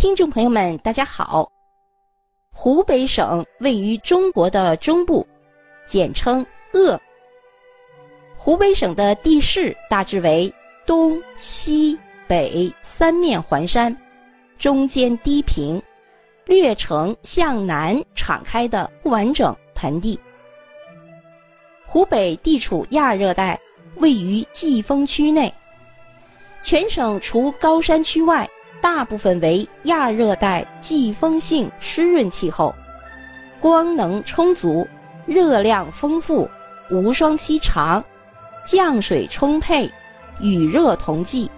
听众朋友们，大家好。湖北省位于中国的中部，简称鄂。湖北省的地势大致为东西北三面环山，中间低平，略呈向南敞开的不完整盆地。湖北地处亚热带，位于季风区内。全省除高山区外，大部分为亚热带季风性湿润气候，光能充足，热量丰富，无霜期长，降水充沛，雨热同季。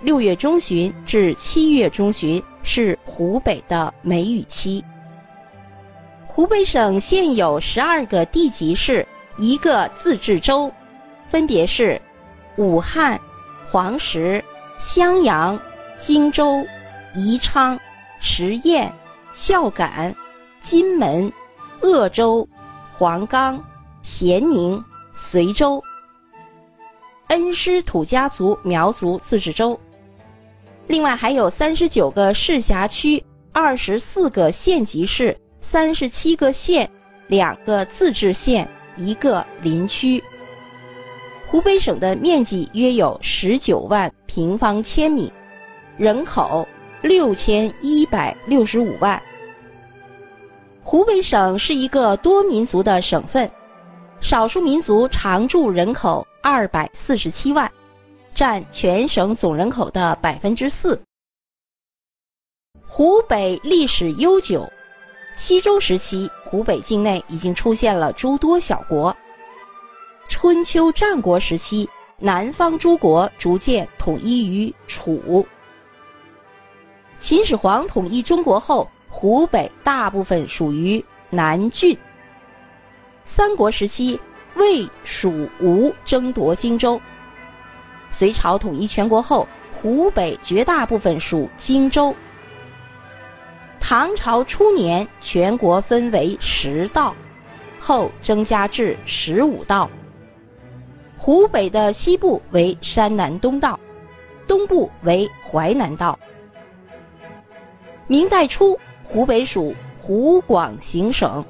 六月中旬至七月中旬是湖北的梅雨期。湖北省现有十二个地级市，一个自治州，分别是武汉。黄石、襄阳、荆州、宜昌、十堰、孝感、金门、鄂州、黄冈、咸宁、随州、恩施土家族苗族自治州。另外还有三十九个市辖区、二十四个县级市、三十七个县、两个自治县、一个林区。湖北省的面积约有十九万平方千米，人口六千一百六十五万。湖北省是一个多民族的省份，少数民族常住人口二百四十七万，占全省总人口的百分之四。湖北历史悠久，西周时期，湖北境内已经出现了诸多小国。春秋战国时期，南方诸国逐渐统一于楚。秦始皇统一中国后，湖北大部分属于南郡。三国时期，魏、蜀、吴争夺荆州。隋朝统一全国后，湖北绝大部分属荆州。唐朝初年，全国分为十道，后增加至十五道。湖北的西部为山南东道，东部为淮南道。明代初，湖北属湖广行省。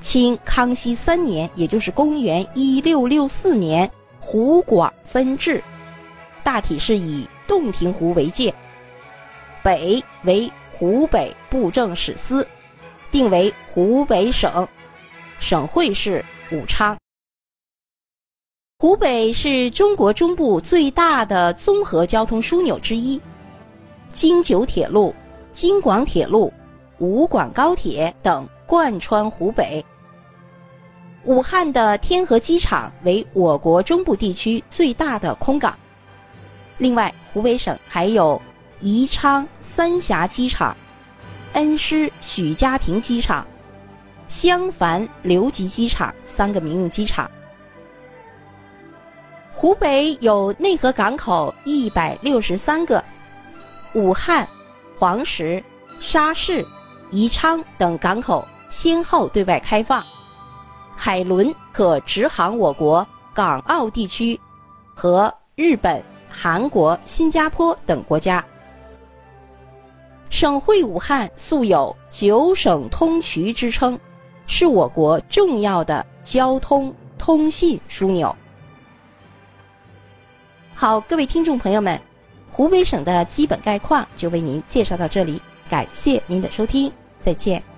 清康熙三年，也就是公元一六六四年，湖广分治，大体是以洞庭湖为界，北为湖北布政使司，定为湖北省，省会是武昌。湖北是中国中部最大的综合交通枢纽之一，京九铁路、京广铁路、武广高铁等贯穿湖北。武汉的天河机场为我国中部地区最大的空港。另外，湖北省还有宜昌三峡机场、恩施许家坪机场、襄樊留级机场三个民用机场。湖北有内河港口一百六十三个，武汉、黄石、沙市、宜昌等港口先后对外开放，海轮可直航我国港澳地区和日本、韩国、新加坡等国家。省会武汉素有“九省通衢”之称，是我国重要的交通通信枢纽。好，各位听众朋友们，湖北省的基本概况就为您介绍到这里，感谢您的收听，再见。